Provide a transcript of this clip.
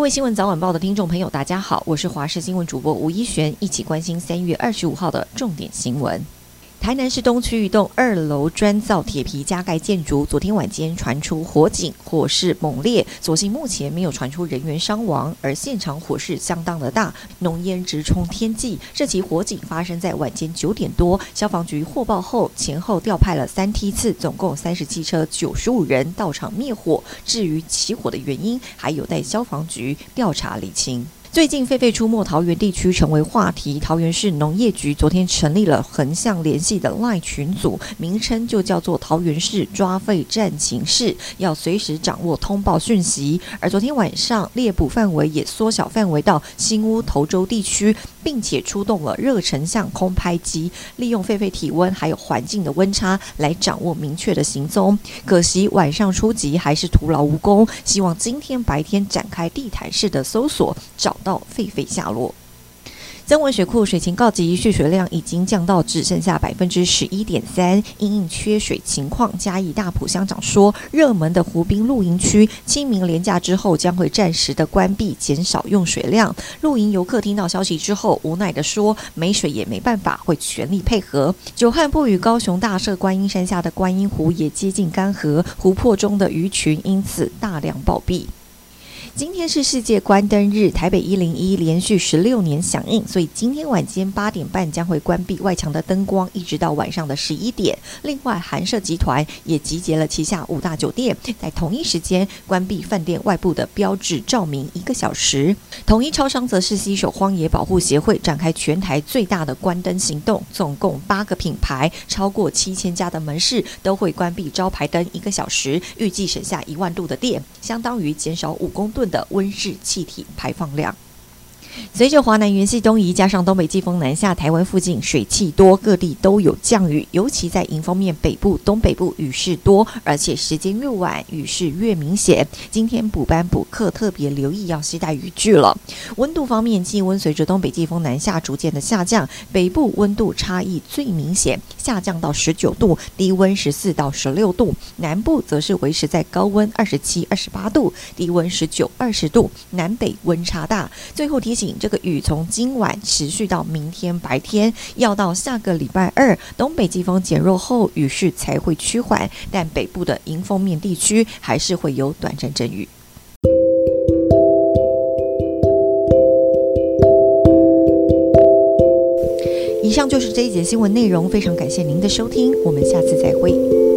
各位新闻早晚报的听众朋友，大家好，我是华视新闻主播吴一璇，一起关心三月二十五号的重点新闻。台南市东区一栋二楼砖造铁皮加盖建筑，昨天晚间传出火警，火势猛烈。所幸目前没有传出人员伤亡，而现场火势相当的大，浓烟直冲天际。这起火警发生在晚间九点多，消防局获报后前后调派了三梯次，总共三十七车九十五人到场灭火。至于起火的原因，还有待消防局调查厘清。最近狒狒出没桃园地区成为话题。桃园市农业局昨天成立了横向联系的 LINE 群组，名称就叫做桃园市抓狒战情室，要随时掌握通报讯息。而昨天晚上猎捕范围也缩小范围到新屋头洲地区，并且出动了热成像空拍机，利用狒狒体温还有环境的温差来掌握明确的行踪。可惜晚上出击还是徒劳无功，希望今天白天展开地毯式的搜索，找。到狒狒下落。曾文水库水情告急，蓄水量已经降到只剩下百分之十一点三。因应缺水情况，嘉义大埔乡长说，热门的湖滨露营区清明连假之后将会暂时的关闭，减少用水量。露营游客听到消息之后，无奈的说，没水也没办法，会全力配合。久旱不雨，高雄大社观音山下的观音湖也接近干涸，湖泊中的鱼群因此大量暴毙。今天是世界关灯日，台北一零一连续十六年响应，所以今天晚间八点半将会关闭外墙的灯光，一直到晚上的十一点。另外，韩舍集团也集结了旗下五大酒店，在同一时间关闭饭店外部的标志照明一个小时。统一超商则是携手荒野保护协会展开全台最大的关灯行动，总共八个品牌，超过七千家的门市都会关闭招牌灯一个小时，预计省下一万度的电，相当于减少五公吨的温室气体排放量。随着华南云系东移，加上东北季风南下，台湾附近水汽多，各地都有降雨。尤其在迎风面北部、东北部雨势多，而且时间越晚，雨势越明显。今天补班补课特别留意，要携带雨具了。温度方面，气温随着东北季风南下逐渐的下降，北部温度差异最明显，下降到十九度，低温十四到十六度；南部则是维持在高温二十七、二十八度，低温十九、二十度，南北温差大。最后提醒醒。这个雨从今晚持续到明天白天，要到下个礼拜二，东北季风减弱后，雨势才会趋缓。但北部的迎风面地区还是会有短暂阵雨。以上就是这一节新闻内容，非常感谢您的收听，我们下次再会。